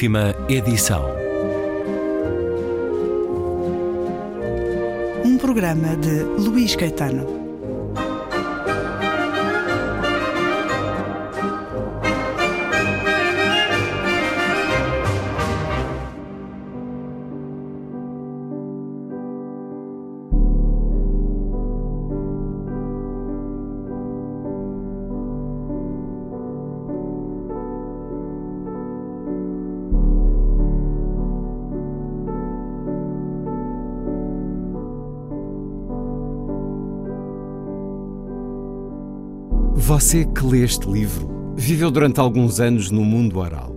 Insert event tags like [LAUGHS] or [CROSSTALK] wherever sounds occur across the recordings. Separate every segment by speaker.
Speaker 1: Última edição.
Speaker 2: Um programa de Luís Caetano.
Speaker 3: Você que lê este livro viveu durante alguns anos no mundo oral.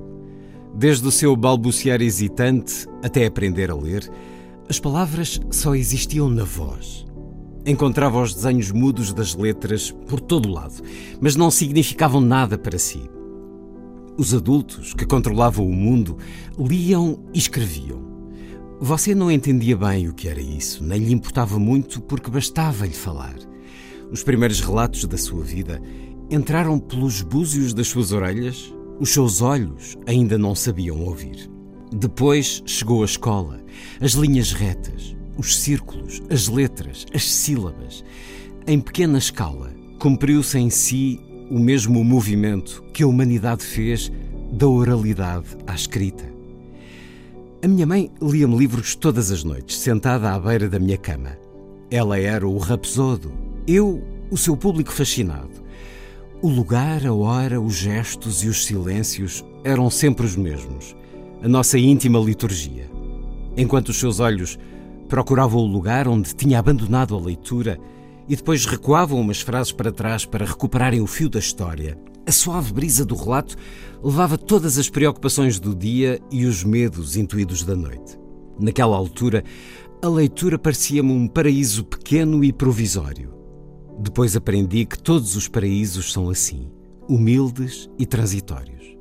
Speaker 3: Desde o seu balbuciar hesitante até aprender a ler, as palavras só existiam na voz. Encontrava os desenhos mudos das letras por todo o lado, mas não significavam nada para si. Os adultos que controlavam o mundo liam e escreviam. Você não entendia bem o que era isso, nem lhe importava muito porque bastava-lhe falar. Os primeiros relatos da sua vida entraram pelos búzios das suas orelhas, os seus olhos ainda não sabiam ouvir. Depois chegou a escola, as linhas retas, os círculos, as letras, as sílabas. Em pequena escala, cumpriu-se em si o mesmo movimento que a humanidade fez da oralidade à escrita. A minha mãe lia-me livros todas as noites, sentada à beira da minha cama. Ela era o rapsodo, eu, o seu público fascinado. O lugar, a hora, os gestos e os silêncios eram sempre os mesmos. A nossa íntima liturgia. Enquanto os seus olhos procuravam o lugar onde tinha abandonado a leitura e depois recuavam umas frases para trás para recuperarem o fio da história, a suave brisa do relato levava todas as preocupações do dia e os medos intuídos da noite. Naquela altura, a leitura parecia-me um paraíso pequeno e provisório. Depois aprendi que todos os paraísos são assim, humildes e transitórios.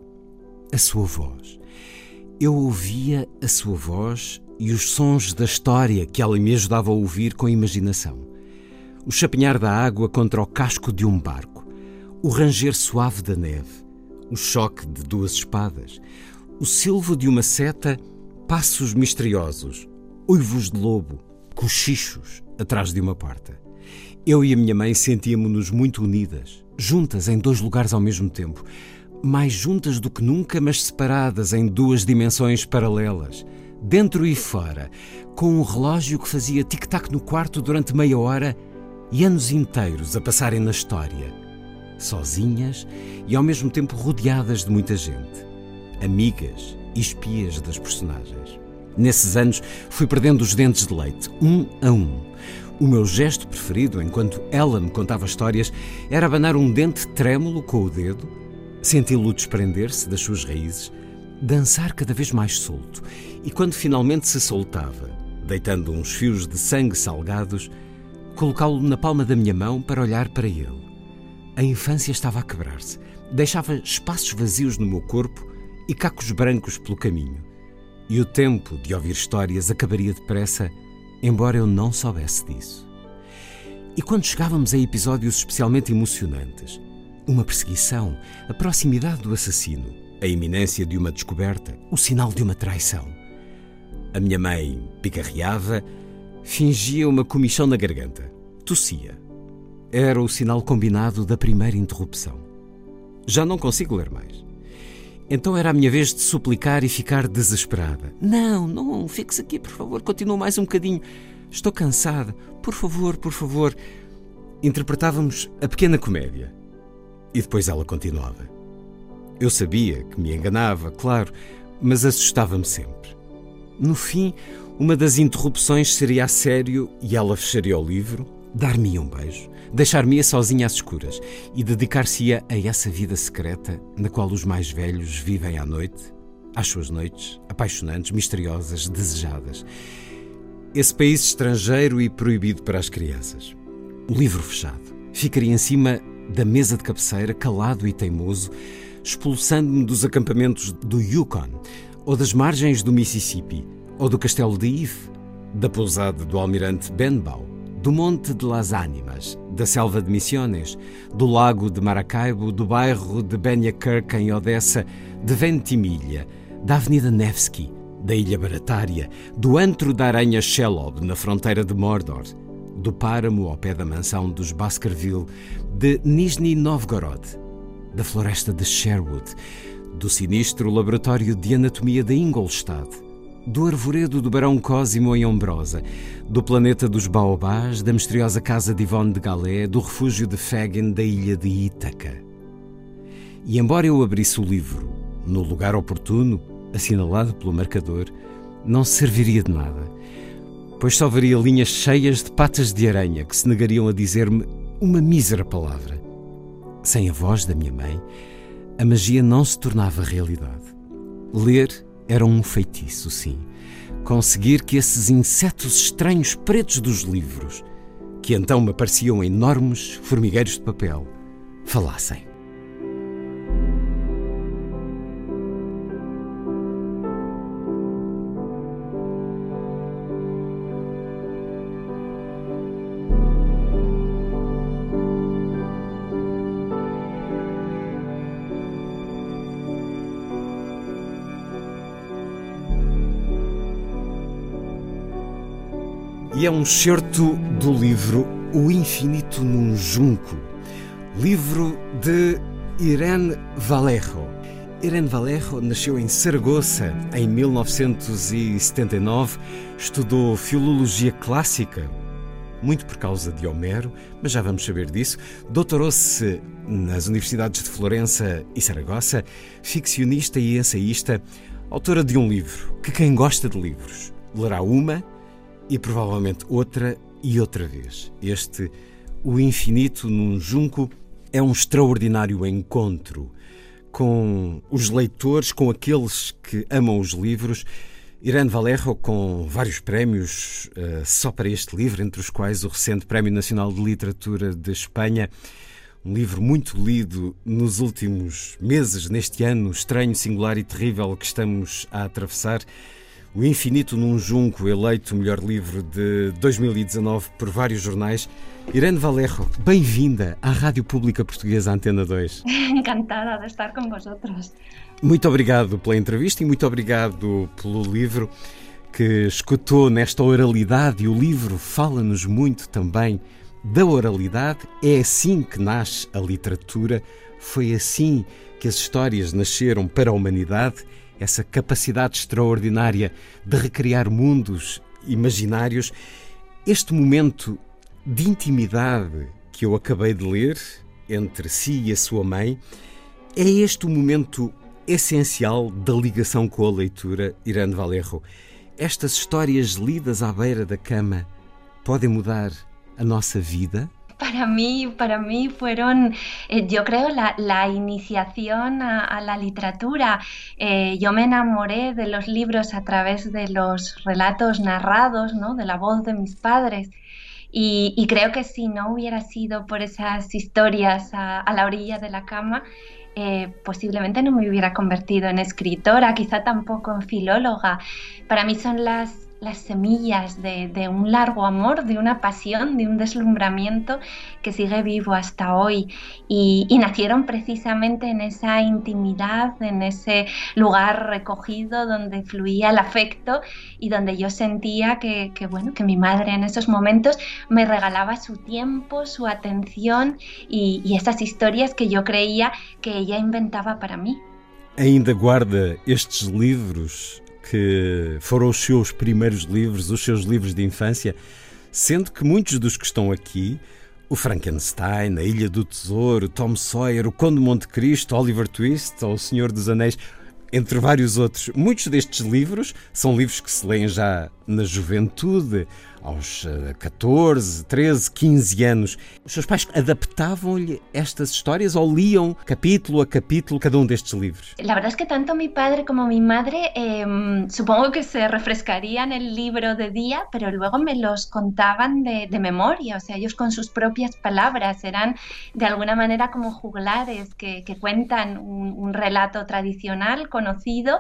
Speaker 3: A sua voz. Eu ouvia a sua voz e os sons da história que ela me ajudava a ouvir com imaginação. O chapinhar da água contra o casco de um barco, o ranger suave da neve, o choque de duas espadas, o silvo de uma seta, passos misteriosos, uivos de lobo, cochichos atrás de uma porta. Eu e a minha mãe sentíamos-nos muito unidas, juntas em dois lugares ao mesmo tempo. Mais juntas do que nunca, mas separadas em duas dimensões paralelas, dentro e fora, com um relógio que fazia tic-tac no quarto durante meia hora e anos inteiros a passarem na história. Sozinhas e ao mesmo tempo rodeadas de muita gente. Amigas e espias das personagens. Nesses anos fui perdendo os dentes de leite, um a um o meu gesto preferido, enquanto ela me contava histórias, era abanar um dente trêmulo com o dedo, senti-lo desprender-se das suas raízes, dançar cada vez mais solto, e quando finalmente se soltava, deitando uns fios de sangue salgados, colocá-lo na palma da minha mão para olhar para ele. A infância estava a quebrar-se, deixava espaços vazios no meu corpo e cacos brancos pelo caminho. E o tempo de ouvir histórias acabaria depressa embora eu não soubesse disso. E quando chegávamos a episódios especialmente emocionantes, uma perseguição, a proximidade do assassino, a iminência de uma descoberta, o sinal de uma traição. A minha mãe picarreava, fingia uma comichão na garganta, tossia. Era o sinal combinado da primeira interrupção. Já não consigo ler mais. Então era a minha vez de suplicar e ficar desesperada. Não, não, fixe aqui, por favor, continua mais um bocadinho. Estou cansada. Por favor, por favor. Interpretávamos a pequena comédia. E depois ela continuava. Eu sabia que me enganava, claro, mas assustava-me sempre. No fim, uma das interrupções seria a sério e ela fecharia o livro, dar-me um beijo, deixar-me-ia sozinha às escuras e dedicar-se-ia a essa vida secreta na qual os mais velhos vivem à noite, às suas noites, apaixonantes, misteriosas, desejadas. Esse país estrangeiro e proibido para as crianças. O livro fechado. Ficaria em cima da mesa de cabeceira, calado e teimoso, expulsando-me dos acampamentos do Yukon, ou das margens do Mississippi, ou do castelo de If, da pousada do almirante Benbow, do Monte de las Ánimas, da selva de Missiones, do lago de Maracaibo, do bairro de Beniacurk em Odessa, de Ventimiglia, da Avenida Nevsky, da Ilha Baratária, do antro da aranha Shelob, na fronteira de Mordor, do páramo ao pé da mansão dos Baskerville, de Nizhny Novgorod, da floresta de Sherwood, do sinistro laboratório de anatomia de Ingolstadt, do arvoredo do Barão Cosimo em Ombrosa, do planeta dos Baobás, da misteriosa casa de Yvonne de Galé, do refúgio de Fagin da ilha de Ítaca. E embora eu abrisse o livro no lugar oportuno, assinalado pelo marcador, não serviria de nada, pois só veria linhas cheias de patas de aranha que se negariam a dizer-me uma mísera palavra. Sem a voz da minha mãe, a magia não se tornava realidade. Ler era um feitiço, sim. Conseguir que esses insetos estranhos pretos dos livros, que então me pareciam enormes formigueiros de papel, falassem. E é um certo do livro O Infinito num Junco, livro de Irene Vallejo. Irene Vallejo nasceu em Saragoça em 1979, estudou filologia clássica, muito por causa de Homero, mas já vamos saber disso. Doutorou-se nas universidades de Florença e Saragoça, ficcionista e ensaísta, autora de um livro que quem gosta de livros lerá uma e provavelmente outra e outra vez. Este, O Infinito num Junco, é um extraordinário encontro com os leitores, com aqueles que amam os livros. Irene Valerro, com vários prémios uh, só para este livro, entre os quais o recente Prémio Nacional de Literatura de Espanha. Um livro muito lido nos últimos meses, neste ano estranho, singular e terrível que estamos a atravessar. O Infinito num Junco, eleito melhor livro de 2019 por vários jornais. Irene Valerro, bem-vinda à Rádio Pública Portuguesa Antena 2. [LAUGHS]
Speaker 1: Encantada de estar com vosotros.
Speaker 3: Muito obrigado pela entrevista e muito obrigado pelo livro que escutou nesta oralidade. E o livro fala-nos muito também da oralidade. É assim que nasce a literatura, foi assim que as histórias nasceram para a humanidade essa capacidade extraordinária de recriar mundos imaginários, este momento de intimidade que eu acabei de ler entre si e a sua mãe, é este o momento essencial da ligação com a leitura, Irene Valerro. Estas histórias lidas à beira da cama podem mudar a nossa vida?
Speaker 1: Para mí, para mí fueron, eh, yo creo, la, iniciación a, la literatura. Eh, yo me enamoré de los libros a través de los relatos narrados, ¿no? de la voz de mis padres. Y, creo que si no hubiera sido por esas historias a, la orilla de la cama, eh, posiblemente no me hubiera convertido en escritora, quizá tampoco en filóloga. Para mí son las las semillas de, un largo amor, de una pasión, de un deslumbramiento que sigue vivo hasta hoy. Y, nacieron precisamente en esa intimidad, en ese lugar recogido donde fluía el afecto y donde yo sentía que, bueno, que mi madre en esos momentos me regalaba su tiempo, su atención y, y esas historias que yo creía que ella inventaba para mí.
Speaker 3: Ainda guarda estes livros que foram os seus primeiros livros, os seus livros de infância, sendo que muitos dos que estão aqui, o Frankenstein, a Ilha do Tesouro, Tom Sawyer, o Conde Monte Cristo, Oliver Twist ou O Senhor dos Anéis, entre vários outros, muitos destes livros são livros que se leem já na juventude, aos 14, 13, 15 anos. Os seus pais adaptavam-lhe estas histórias ou liam capítulo a capítulo cada um destes livros?
Speaker 1: La verdad es que tanto mi padre como mi madre eh, supongo que se refrescarían el libro de día, pero luego me los contaban de, de, memoria, o sea, ellos con sus propias palabras eran de alguna manera como juglares que, que cuentan un, un, relato tradicional, conocido,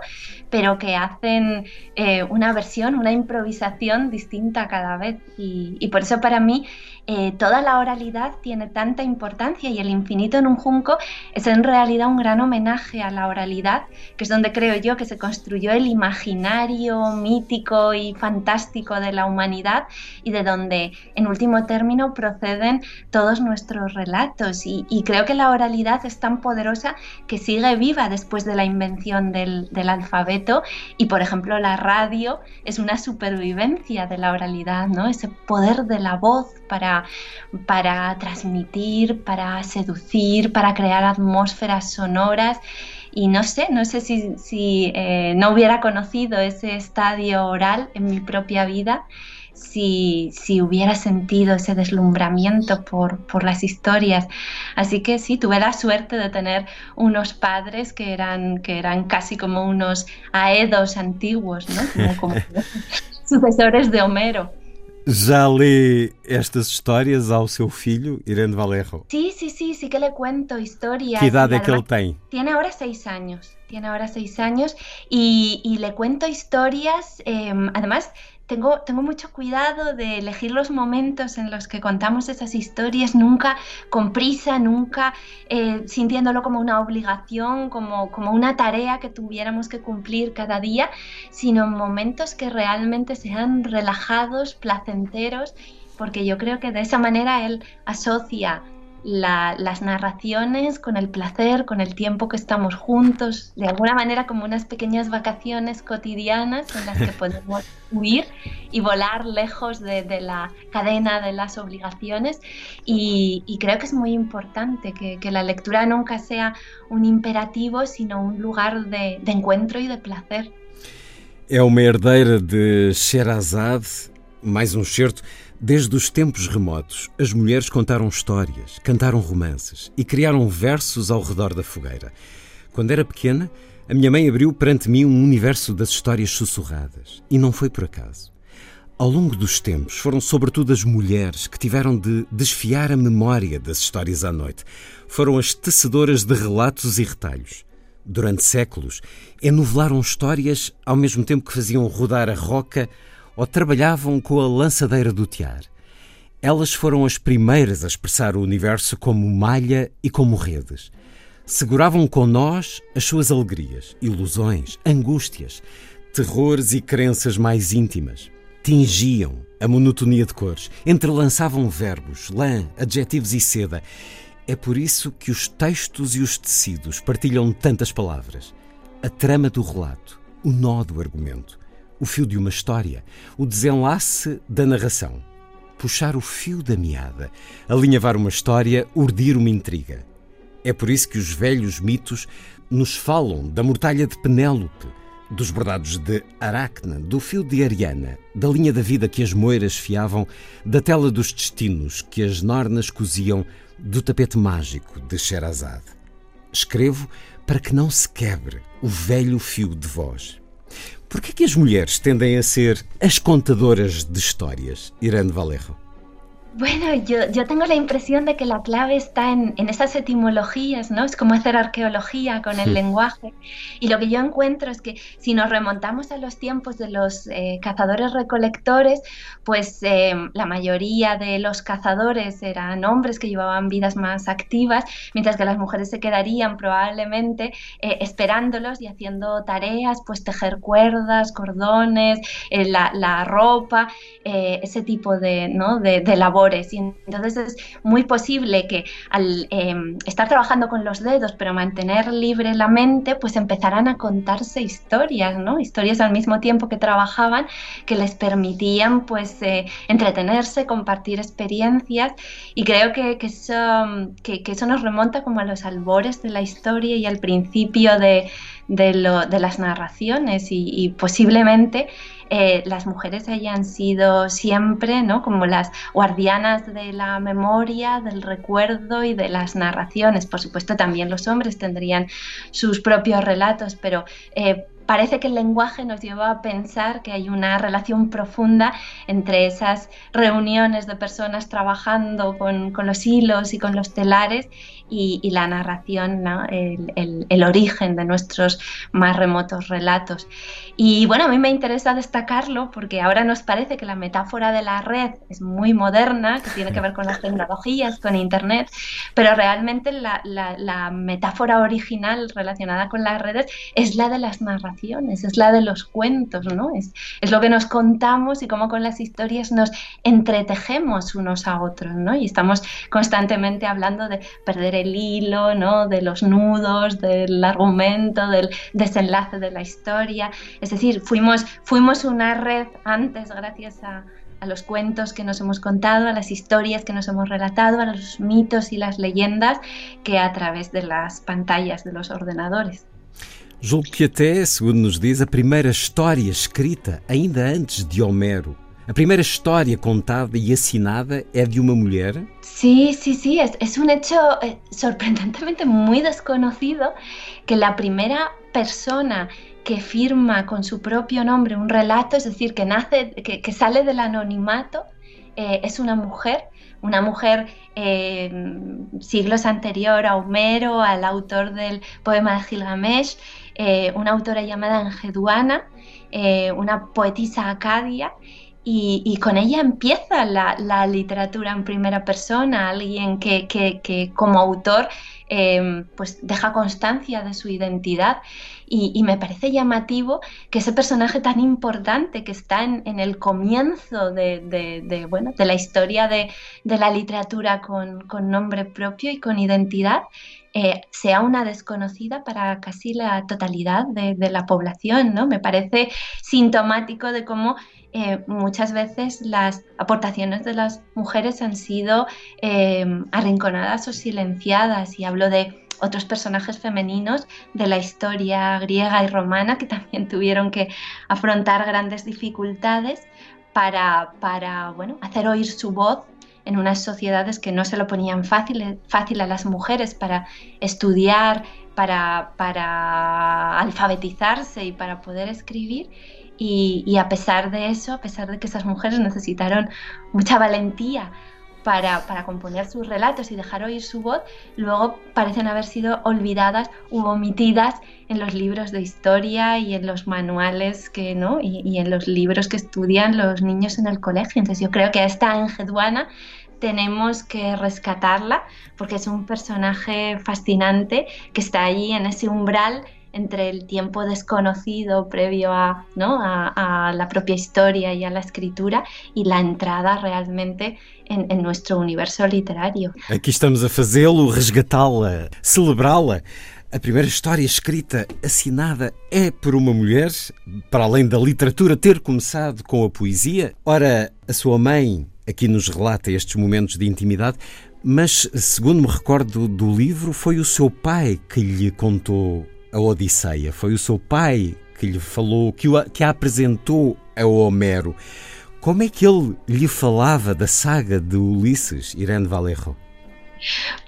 Speaker 1: pero que hacen eh, una versión, una improvisación distinta cada cada vez. Y, por eso para mí eh, toda la oralidad tiene tanta importancia y el infinito en un junco es en realidad un gran homenaje a la oralidad, que es donde creo yo que se construyó el imaginario mítico y fantástico de la humanidad y de donde en último término proceden todos nuestros relatos. Y, creo que la oralidad es tan poderosa que sigue viva después de la invención del, del alfabeto y por ejemplo la radio es una supervivencia de la oralidad, ¿no? Ese poder de la voz para, para transmitir, para seducir, para crear atmósferas sonoras. Y no sé, no sé si, si eh, no hubiera conocido ese estadio oral en mi propia vida, si, si, hubiera sentido ese deslumbramiento por, por, las historias. Así que sí, tuve la suerte de tener unos padres que eran, que eran casi como unos aedos antiguos, ¿no? como [LAUGHS] [LAUGHS] sucesores de Homero.
Speaker 3: ¿Ya lee estas historias ao seu filho, Irene Valerro?
Speaker 1: Sí, sí, sí, sí que le cuento historias.
Speaker 3: ¿Qué edad es que él tiene?
Speaker 1: Tiene ahora seis años, tiene ahora seis años y, y le cuento historias, eh, además tengo, mucho cuidado de elegir los momentos en los que contamos esas historias, nunca con prisa, nunca eh, sintiéndolo como una obligación, como, como una tarea que tuviéramos que cumplir cada día, sino en momentos que realmente sean relajados, placenteros, porque yo creo que de esa manera él asocia las narraciones con el placer, con el tiempo que estamos juntos, de alguna manera como unas pequeñas vacaciones cotidianas en las que [LAUGHS] podemos huir y volar lejos de, la cadena de las obligaciones. Y, creo que es muy importante que, la lectura nunca sea un imperativo, sino un lugar de, encuentro y de placer.
Speaker 3: É uma herdeira de Sherazade, mais um certo Desde os tempos remotos, as mulheres contaram histórias, cantaram romances e criaram versos ao redor da fogueira. Quando era pequena, a minha mãe abriu perante mim um universo das histórias sussurradas. E não foi por acaso. Ao longo dos tempos, foram sobretudo as mulheres que tiveram de desfiar a memória das histórias à noite. Foram as tecedoras de relatos e retalhos. Durante séculos, enovelaram histórias ao mesmo tempo que faziam rodar a roca ou trabalhavam com a lançadeira do tiar. Elas foram as primeiras a expressar o universo como malha e como redes. Seguravam com nós as suas alegrias, ilusões, angústias, terrores e crenças mais íntimas. Tingiam a monotonia de cores, entrelançavam verbos, lã, adjetivos e seda. É por isso que os textos e os tecidos partilham tantas palavras. A trama do relato, o nó do argumento o fio de uma história, o desenlace da narração. Puxar o fio da meada, alinhavar uma história, urdir uma intriga. É por isso que os velhos mitos nos falam da mortalha de Penélope, dos bordados de Aracna, do fio de Ariana, da linha da vida que as moiras fiavam, da tela dos destinos que as nornas coziam, do tapete mágico de Sherazade. Escrevo para que não se quebre o velho fio de voz. Por que, que as mulheres tendem a ser as contadoras de histórias, Irene Valerro?
Speaker 1: Bueno, yo, yo, tengo la impresión de que la clave está en, en, esas etimologías, ¿no? Es como hacer arqueología con el lenguaje. Y lo que yo encuentro es que si nos remontamos a los tiempos de los eh, cazadores recolectores, pues eh, la mayoría de los cazadores eran hombres que llevaban vidas más activas, mientras que las mujeres se quedarían probablemente eh, esperándolos y haciendo tareas, pues tejer cuerdas, cordones, la, la, ropa, ese tipo de, ¿no? de, de labor y entonces es muy posible que al em, estar trabajando con los dedos, pero mantener libre la mente, pues empezarán a contarse historias, ¿no? Historias al mismo tiempo que trabajaban que les permitían pues eh, entretenerse, compartir experiencias. Y creo que, que, eso, que, eso nos remonta como a los albores de la historia y al principio de, de, lo, de las narraciones. Y posiblemente eh, las mujeres hayan sido siempre ¿no? como las guardianas de la memoria, del recuerdo y de las narraciones. Por supuesto, también los hombres tendrían sus propios relatos, pero eh, parece que el lenguaje nos lleva a pensar que hay una relación profunda entre esas reuniones de personas trabajando con, los hilos y con los telares y, la narración, el, origen de nuestros más remotos relatos. Y bueno, a mí me interesa destacarlo porque ahora nos parece que la metáfora de la red es muy moderna, que tiene que ver con las tecnologías, con Internet, pero realmente la, metáfora original relacionada con las redes es la de las narraciones, es la de los cuentos, ¿no? Es, es lo que nos contamos y cómo con las historias nos entretejemos unos a otros, ¿no? Y estamos constantemente hablando de perder el hilo, ¿no? De los nudos, del argumento, del desenlace de la historia. Es decir, fuimos, fuimos una red antes gracias a, a los cuentos que nos hemos contado, a las historias que nos hemos relatado, a los mitos y las leyendas que a través de las pantallas de los ordenadores.
Speaker 3: Julgo que até, segundo nos diz, a primeira história escrita, ainda antes de Homero, a primeira história contada e assinada é de uma mulher?
Speaker 1: Sí, sí, sí, es, un hecho eh, sorprendentemente muy desconocido que la primera persona que firma con su propio nombre un relato, es decir, que nace, que, sale del anonimato, eh, es una mujer, una mujer eh, siglos anterior a Homero, al autor del poema de Gilgamesh, eh, una autora llamada Engeduana, una poetisa acadia, y, con ella empieza la, literatura en primera persona, alguien que, como autor pues deja constancia de su identidad y, me parece llamativo que ese personaje tan importante que está en, el comienzo de, bueno, de la historia de, la literatura con, nombre propio y con identidad, eh, sea una desconocida para casi la totalidad de, la población. ¿no? Me parece sintomático de cómo eh, muchas veces las aportaciones de las mujeres han sido eh, arrinconadas o silenciadas. Y hablo de otros personajes femeninos de la historia griega y romana que también tuvieron que afrontar grandes dificultades para, para bueno, hacer oír su voz en unas sociedades que no se lo ponían fácil, fácil a las mujeres para estudiar, para, para alfabetizarse y para poder escribir. Y, a pesar de eso, a pesar de que esas mujeres necesitaron mucha valentía para, componer sus relatos y dejar oír su voz, luego parecen haber sido olvidadas u omitidas en los libros de historia y en los manuales que, ¿no? y, en los libros que estudian los niños en el colegio. Entonces yo creo que a esta Engeduana tenemos que rescatarla porque es un personaje fascinante que está ahí en ese umbral entre el tiempo desconocido previo a, ¿no? a, la propia historia y a la escritura y la entrada realmente en, en nuestro universo literario.
Speaker 3: Aqui estamos a fazê-lo, resgatá-la, celebrá-la. A primeira história escrita, assinada, é por uma mulher, para além da literatura ter começado com a poesia. Ora, a sua mãe aqui nos relata estes momentos de intimidade, mas, segundo me recordo do livro, foi o seu pai que lhe contou a Odisseia. Foi o seu pai que lhe falou, que, o, que a apresentou a Homero. Como é que ele lhe falava da saga de Ulisses, Irene Vallejo?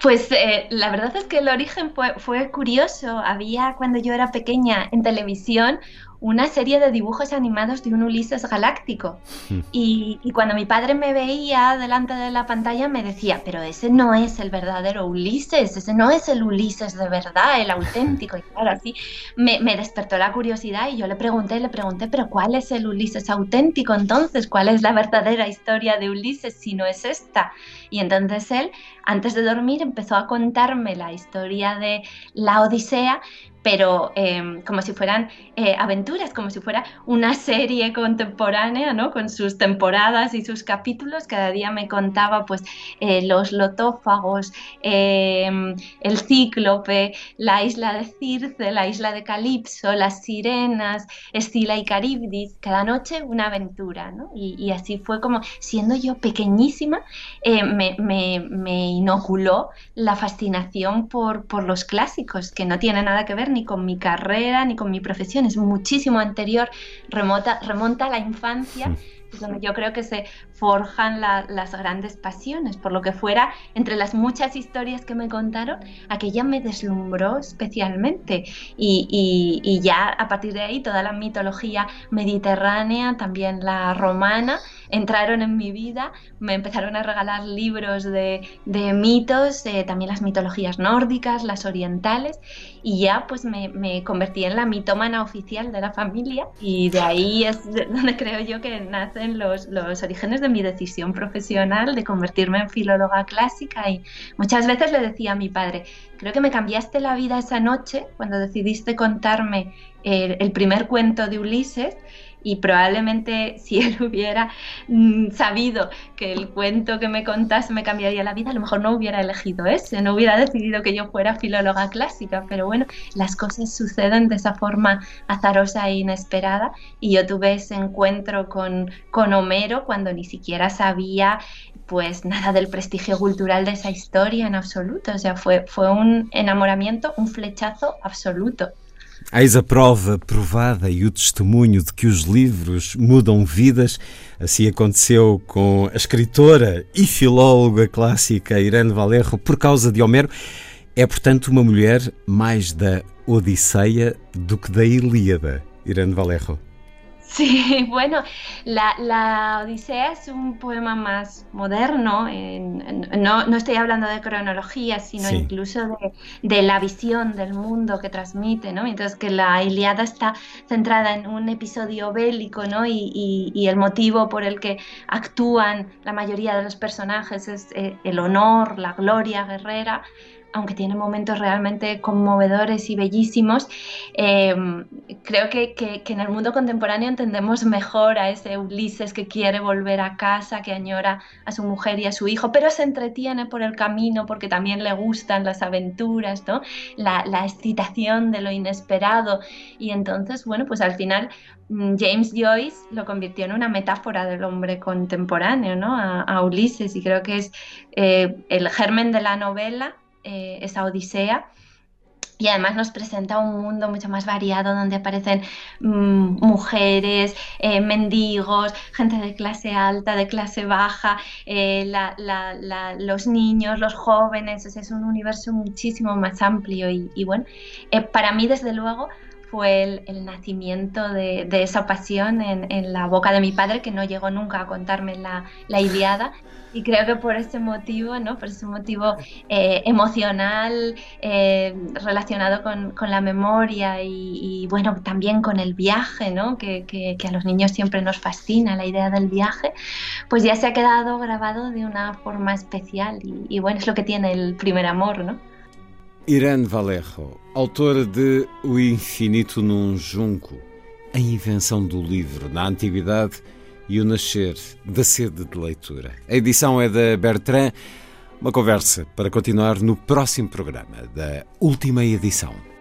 Speaker 1: Pues eh, la verdad es que el origen fue, fue, curioso. Había cuando yo era pequeña en televisión una serie de dibujos animados de un Ulises galáctico. [LAUGHS] Y, cuando mi padre me veía delante de la pantalla me decía, pero ese no es el verdadero Ulises, ese no es el Ulises de verdad, el auténtico. Y [LAUGHS] claro, así me, me despertó la curiosidad y yo le pregunté, le pregunté, pero ¿cuál es el Ulises auténtico entonces? ¿Cuál es la verdadera historia de Ulises si no es esta? Y entonces él, antes de dormir, empezó a contarme la historia de la Odisea, pero em, como si fueran eh, aventuras, como si fuera una serie contemporánea, ¿no? Con sus temporadas y sus capítulos. Cada día me contaba, pues, eh, los lotófagos, em, el cíclope, la isla de Circe, la isla de Calipso, las sirenas, Escila y Caribdis. Cada noche una aventura, ¿no? Y, así fue como, siendo yo pequeñísima, eh, me, inoculó la fascinación por, los clásicos, que no tiene nada que ver ni con mi carrera ni con mi profesión, es muchísimo anterior, remonta, remonta a la infancia donde yo creo que se forjan las grandes pasiones. Por lo que fuera, entre las muchas historias que me contaron, aquella me deslumbró especialmente. Y, ya a partir de ahí, toda la mitología mediterránea, también la romana, entraron en mi vida, me empezaron a regalar libros de, mitos, también las mitologías nórdicas, las orientales, y ya pues me, convertí en la mitómana oficial de la familia y de ahí es donde creo yo que nace los, orígenes de mi decisión profesional de convertirme en filóloga clásica y muchas veces le decía a mi padre, creo que me cambiaste la vida esa noche cuando decidiste contarme el primer cuento de Ulises y probablemente [LAUGHS] si él hubiera mm, sabido que el cuento que me contase me cambiaría la vida, a lo mejor no hubiera elegido ese, no hubiera decidido que yo fuera filóloga clásica, pero bueno, las cosas suceden de esa forma azarosa e inesperada y yo tuve ese encuentro con, con Homero cuando ni siquiera sabía pues nada del prestigio cultural de esa historia en absoluto, o sea, fue, fue un enamoramiento, un flechazo absoluto.
Speaker 3: Eis a prova provada e o testemunho de que os livros mudam vidas. Assim aconteceu com a escritora e filóloga clássica Irene Valerro por causa de Homero. É, portanto, uma mulher mais da Odisseia do que da Ilíada, Irene Valerro.
Speaker 1: Sí, [LAUGHS] bueno, la, Odisea es un poema más moderno, no, estoy hablando de cronología, sino incluso de, la visión del mundo que transmite, ¿no? Mientras que la Iliada está centrada en un episodio bélico, ¿no? Y, y el motivo por el que actúan la mayoría de los personajes es eh, el honor, la gloria guerrera aunque tiene momentos realmente conmovedores y bellísimos, eh, creo que, en el mundo contemporáneo entendemos mejor a ese Ulises que quiere volver a casa, que añora a su mujer y a su hijo, pero se entretiene por el camino porque también le gustan las aventuras, ¿no? la, excitación de lo inesperado. Y entonces, bueno, pues al final mm, James Joyce lo convirtió en una metáfora del hombre contemporáneo, ¿no? A, Ulises, y creo que es eh, el germen de la novela eh, esa odisea. Y además nos presenta un mundo mucho más variado donde aparecen mm, mujeres, eh, mendigos, gente de clase alta, de clase baja, eh, los niños, los jóvenes. es un universo muchísimo más amplio y, bueno, para mí desde luego fue el, nacimiento de, esa pasión en, la boca de mi padre, que no llegó nunca a contarme la, la y creo que por ese motivo, ¿no? por ese motivo eh, emocional eh, relacionado con, la memoria y, bueno, también con el viaje, ¿no? Que, que, a los niños siempre nos fascina la idea del viaje, pues ya se ha quedado grabado de una forma especial y, y bueno, es lo que tiene el primer amor, ¿no?
Speaker 3: Irene Vallejo, autora de O Infinito num Junco, a invenção do livro na Antiguidade e o nascer da sede de leitura. A edição é da Bertrand. Uma conversa para continuar no próximo programa da última edição.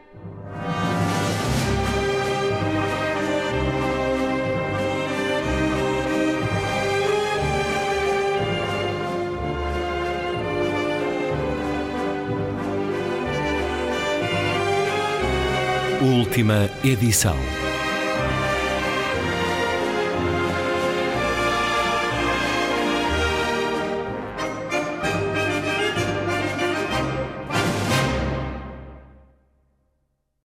Speaker 3: Última edição.